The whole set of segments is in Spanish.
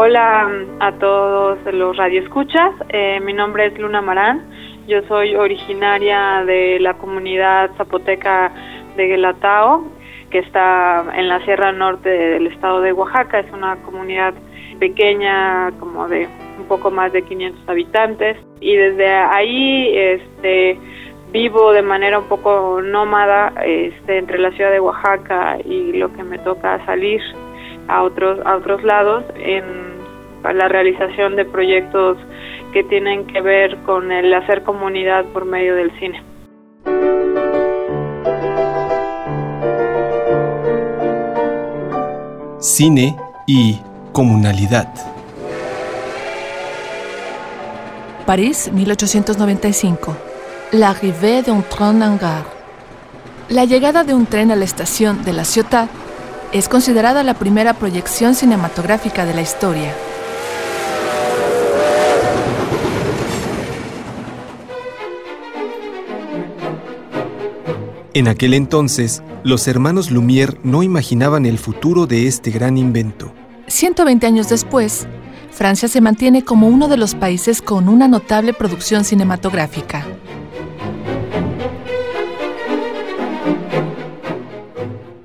Hola a todos los radioescuchas, eh, mi nombre es Luna Marán, yo soy originaria de la comunidad zapoteca de Guelatao, que está en la Sierra Norte del estado de Oaxaca, es una comunidad pequeña, como de un poco más de 500 habitantes, y desde ahí este, vivo de manera un poco nómada este, entre la ciudad de Oaxaca y lo que me toca salir a otros, a otros lados en la realización de proyectos que tienen que ver con el hacer comunidad por medio del cine. Cine y comunalidad. París, 1895. L'arrivée d'un train en gare. La llegada de un tren a la estación de la Ciotat es considerada la primera proyección cinematográfica de la historia. En aquel entonces, los hermanos Lumière no imaginaban el futuro de este gran invento. 120 años después, Francia se mantiene como uno de los países con una notable producción cinematográfica.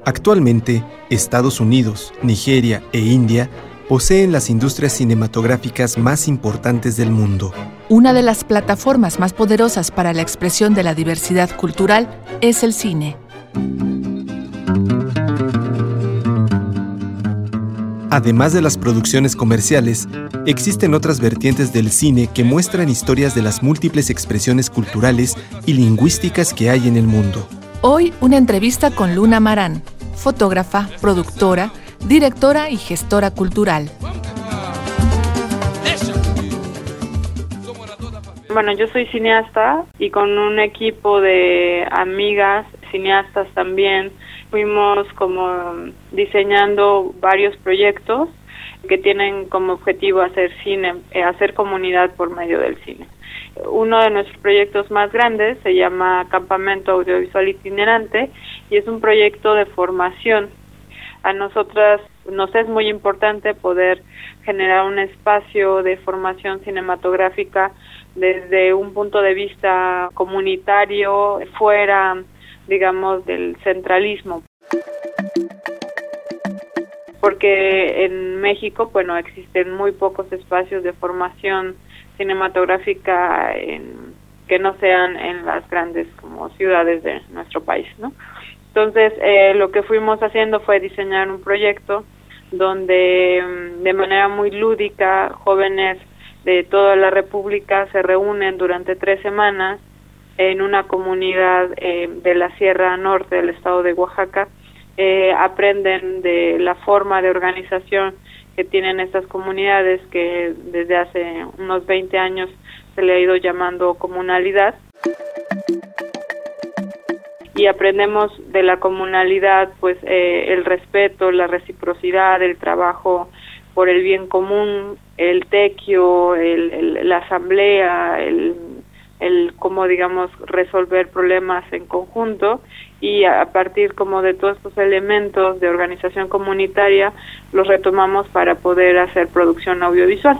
Actualmente, Estados Unidos, Nigeria e India poseen las industrias cinematográficas más importantes del mundo. Una de las plataformas más poderosas para la expresión de la diversidad cultural es el cine. Además de las producciones comerciales, existen otras vertientes del cine que muestran historias de las múltiples expresiones culturales y lingüísticas que hay en el mundo. Hoy una entrevista con Luna Marán, fotógrafa, productora, directora y gestora cultural. Bueno, yo soy cineasta y con un equipo de amigas, cineastas también, fuimos como diseñando varios proyectos que tienen como objetivo hacer cine, eh, hacer comunidad por medio del cine. Uno de nuestros proyectos más grandes se llama Campamento Audiovisual Itinerante y es un proyecto de formación a nosotras nos es muy importante poder generar un espacio de formación cinematográfica desde un punto de vista comunitario, fuera, digamos, del centralismo. Porque en México, bueno, existen muy pocos espacios de formación cinematográfica en, que no sean en las grandes como ciudades de nuestro país, ¿no? Entonces, eh, lo que fuimos haciendo fue diseñar un proyecto donde mm, de manera muy lúdica jóvenes de toda la República se reúnen durante tres semanas en una comunidad eh, de la Sierra Norte del estado de Oaxaca, eh, aprenden de la forma de organización que tienen estas comunidades que desde hace unos 20 años se le ha ido llamando comunalidad y aprendemos de la comunalidad pues eh, el respeto, la reciprocidad, el trabajo por el bien común, el tequio, el, la asamblea, el, el cómo digamos resolver problemas en conjunto y a partir como de todos estos elementos de organización comunitaria los retomamos para poder hacer producción audiovisual.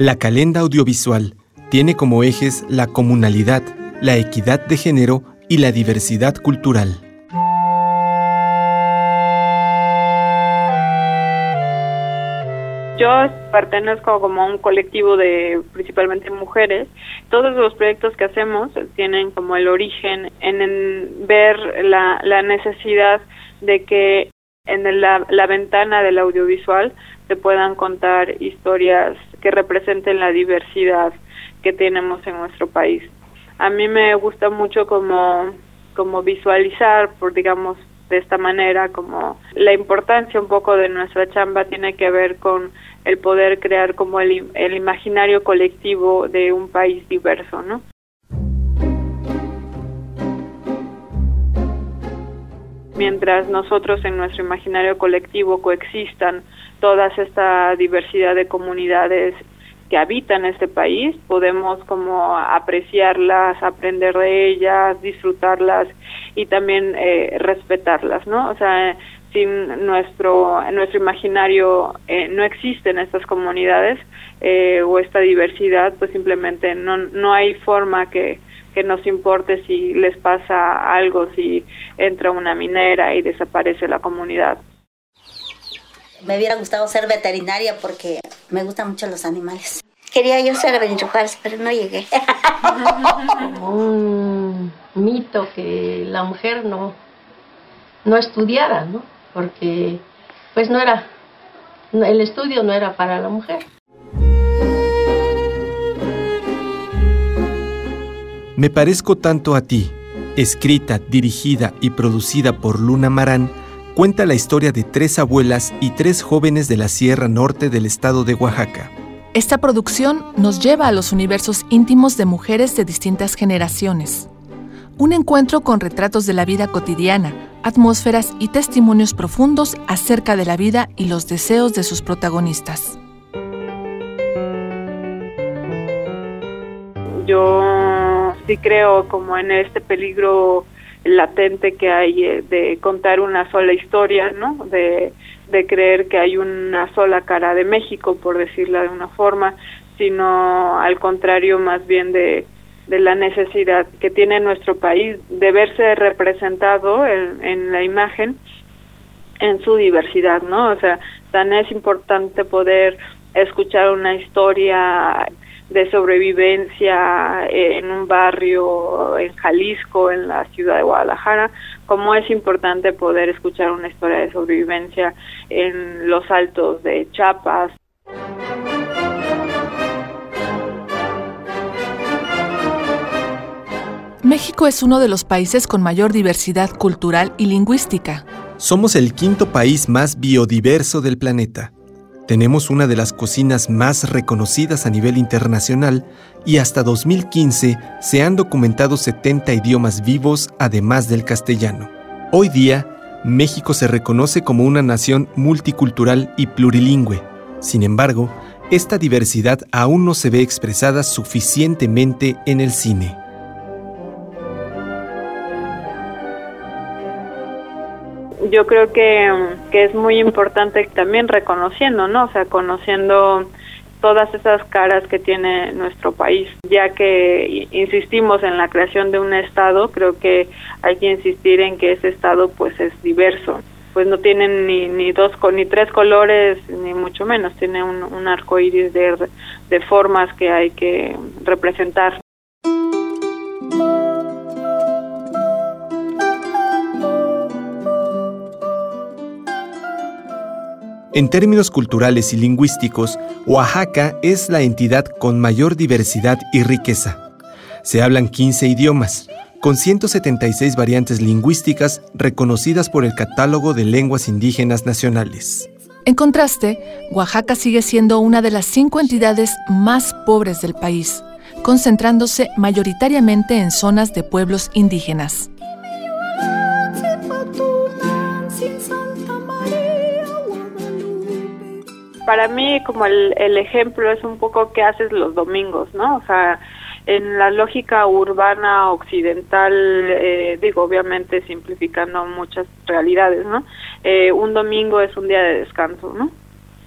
La calenda audiovisual tiene como ejes la comunalidad, la equidad de género y la diversidad cultural. Yo pertenezco como a un colectivo de principalmente mujeres. Todos los proyectos que hacemos tienen como el origen en, ver la, necesidad de que en la, la ventana del audiovisual se puedan contar historias que representen la diversidad que tenemos en nuestro país. A mí me gusta mucho como, como visualizar, por digamos, de esta manera, como la importancia un poco de nuestra chamba tiene que ver con el poder crear como el, el imaginario colectivo de un país diverso, ¿no? Mientras nosotros en nuestro imaginario colectivo coexistan toda esta diversidad de comunidades que habitan este país, podemos como apreciarlas, aprender de ellas, disfrutarlas y también eh, respetarlas, ¿no? O sea, sin nuestro nuestro imaginario eh, no existen estas comunidades eh, o esta diversidad, pues simplemente no no hay forma que que nos importe si les pasa algo, si entra una minera y desaparece la comunidad. Me hubiera gustado ser veterinaria porque me gustan mucho los animales. Quería yo ser Benjuárez, pero no llegué. Un mito que la mujer no, no estudiara, ¿no? Porque pues no era, el estudio no era para la mujer. Me parezco tanto a ti, escrita, dirigida y producida por Luna Marán, cuenta la historia de tres abuelas y tres jóvenes de la Sierra Norte del estado de Oaxaca. Esta producción nos lleva a los universos íntimos de mujeres de distintas generaciones. Un encuentro con retratos de la vida cotidiana, atmósferas y testimonios profundos acerca de la vida y los deseos de sus protagonistas. Yo sí creo como en este peligro latente que hay eh, de contar una sola historia, ¿no? De, creer que hay una sola cara de México, por decirla de una forma, sino al contrario más bien de, de la necesidad que tiene nuestro país de verse representado en, en la imagen en su diversidad, ¿no? O sea, tan es importante poder escuchar una historia de sobrevivencia en un barrio en Jalisco, en la ciudad de Guadalajara, como es importante poder escuchar una historia de sobrevivencia en los altos de Chiapas. México es uno de los países con mayor diversidad cultural y lingüística. Somos el quinto país más biodiverso del planeta. Tenemos una de las cocinas más reconocidas a nivel internacional y hasta 2015 se han documentado 70 idiomas vivos además del castellano. Hoy día, México se reconoce como una nación multicultural y plurilingüe. Sin embargo, esta diversidad aún no se ve expresada suficientemente en el cine. Yo creo que, que es muy importante también reconociendo, ¿no? O sea, conociendo todas esas caras que tiene nuestro país, ya que insistimos en la creación de un estado, creo que hay que insistir en que ese estado pues es diverso, pues no tiene ni, ni dos ni tres colores ni mucho menos, tiene un, un arco iris de, de formas que hay que representar. En términos culturales y lingüísticos, Oaxaca es la entidad con mayor diversidad y riqueza. Se hablan 15 idiomas, con 176 variantes lingüísticas reconocidas por el Catálogo de Lenguas Indígenas Nacionales. En contraste, Oaxaca sigue siendo una de las cinco entidades más pobres del país, concentrándose mayoritariamente en zonas de pueblos indígenas. Para mí como el, el ejemplo es un poco qué haces los domingos, ¿no? O sea, en la lógica urbana occidental, eh, digo, obviamente simplificando muchas realidades, ¿no? Eh, un domingo es un día de descanso, ¿no?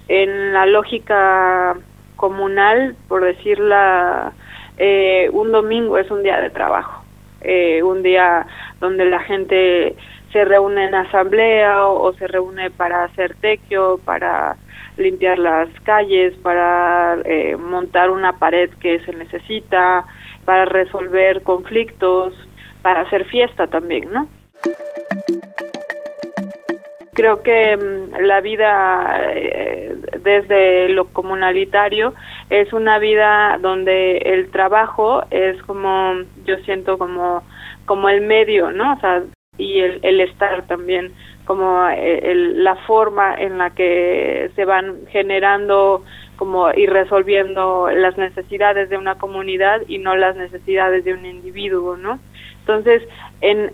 En la lógica comunal, por decirla, eh, un domingo es un día de trabajo, eh, un día donde la gente se reúne en asamblea o, o se reúne para hacer tequio, para limpiar las calles, para eh, montar una pared que se necesita, para resolver conflictos, para hacer fiesta también, ¿no? Creo que mm, la vida eh, desde lo comunalitario es una vida donde el trabajo es como, yo siento como, como el medio, ¿no? O sea, y el, el estar también como eh, la forma en la que se van generando como y resolviendo las necesidades de una comunidad y no las necesidades de un individuo, ¿no? Entonces, en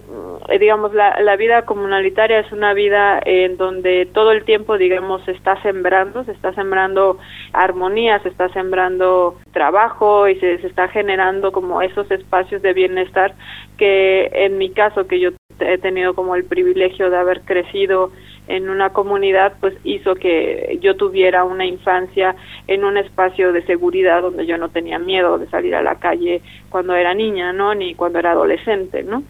digamos la, la vida comunalitaria es una vida en donde todo el tiempo, digamos, se está sembrando, se está sembrando armonía, se está sembrando trabajo y se, se está generando como esos espacios de bienestar que en mi caso que yo he tenido como el privilegio de haber crecido en una comunidad, pues hizo que yo tuviera una infancia en un espacio de seguridad donde yo no tenía miedo de salir a la calle cuando era niña, ¿no? Ni cuando era adolescente, ¿no?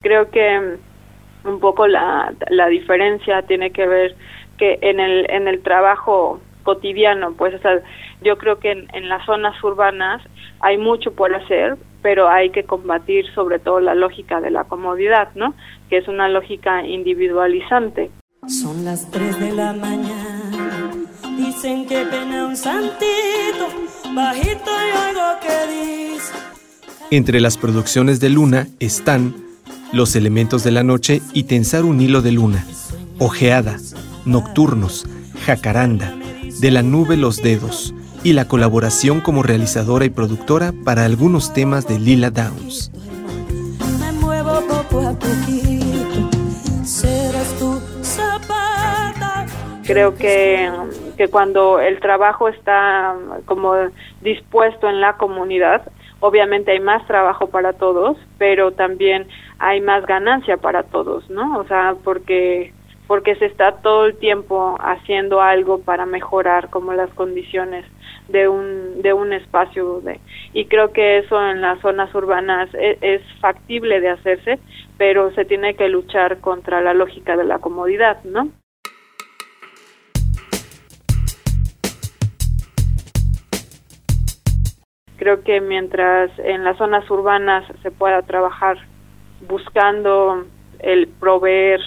Creo que un poco la, la diferencia tiene que ver que en el, en el trabajo cotidiano, pues o sea, yo creo que en, en las zonas urbanas hay mucho por hacer, pero hay que combatir sobre todo la lógica de la comodidad, ¿no? Que es una lógica individualizante. Son las 3 de la mañana, dicen que pena un santito, bajito y algo que dice. Entre las producciones de Luna están Los elementos de la noche y Tensar un hilo de luna, Ojeada, Nocturnos, Jacaranda, De la nube los dedos, y la colaboración como realizadora y productora para algunos temas de Lila Downs. Me muevo poco a poquito, serás tu zapata. Creo que, que cuando el trabajo está como dispuesto en la comunidad, obviamente hay más trabajo para todos, pero también hay más ganancia para todos, ¿no? O sea, porque porque se está todo el tiempo haciendo algo para mejorar como las condiciones de un de un espacio de y creo que eso en las zonas urbanas es, es, factible de hacerse pero se tiene que luchar contra la lógica de la comodidad no creo que mientras en las zonas urbanas se pueda trabajar buscando el proveer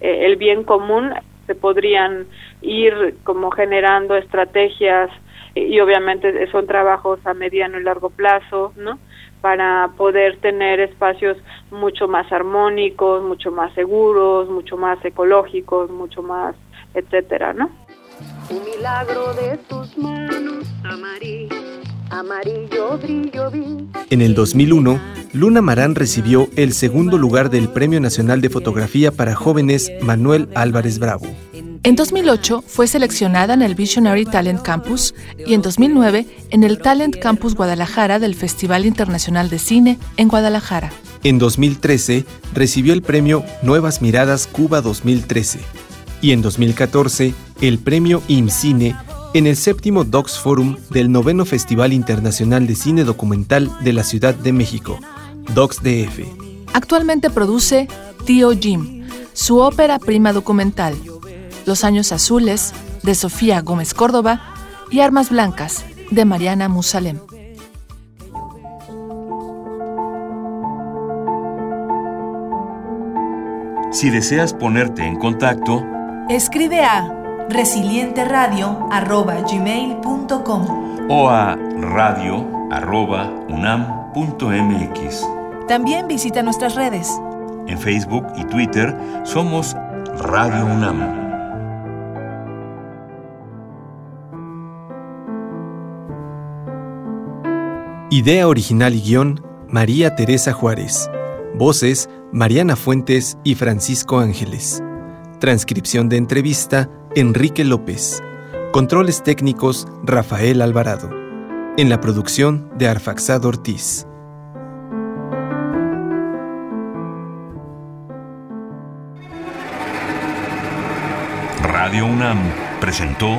eh, el bien común se podrían ir como generando estrategias y obviamente son trabajos a mediano y largo plazo, ¿no? Para poder tener espacios mucho más armónicos, mucho más seguros, mucho más ecológicos, mucho más, etcétera, ¿no? Un milagro de tus manos, amarillo, amarillo brillo vi. En el 2001, Luna Marán recibió el segundo lugar del Premio Nacional de Fotografía para Jóvenes Manuel Álvarez Bravo. En 2008 fue seleccionada en el Visionary Talent Campus y en 2009 en el Talent Campus Guadalajara del Festival Internacional de Cine en Guadalajara. En 2013 recibió el premio Nuevas Miradas Cuba 2013 y en 2014 el premio IMCINE en el séptimo Docs Forum del noveno Festival Internacional de Cine Documental de la Ciudad de México, Docs DF. Actualmente produce Tío Jim, su ópera prima documental, Los Años Azules, de Sofía Gómez Córdoba, y Armas Blancas, de Mariana Musalem. Si deseas ponerte en contacto, escribe a resilienteradio.gmail.com o a radio.unam.mx. También visita nuestras redes. En Facebook y Twitter somos Radio UNAM. Idea original y guion, María Teresa Juárez. Voces, Mariana Fuentes y Francisco Ángeles. Transcripción de entrevista, Enrique López. Controles técnicos, Rafael Alvarado. En la producción de Arfaxado Ortiz. Radio UNAM presentó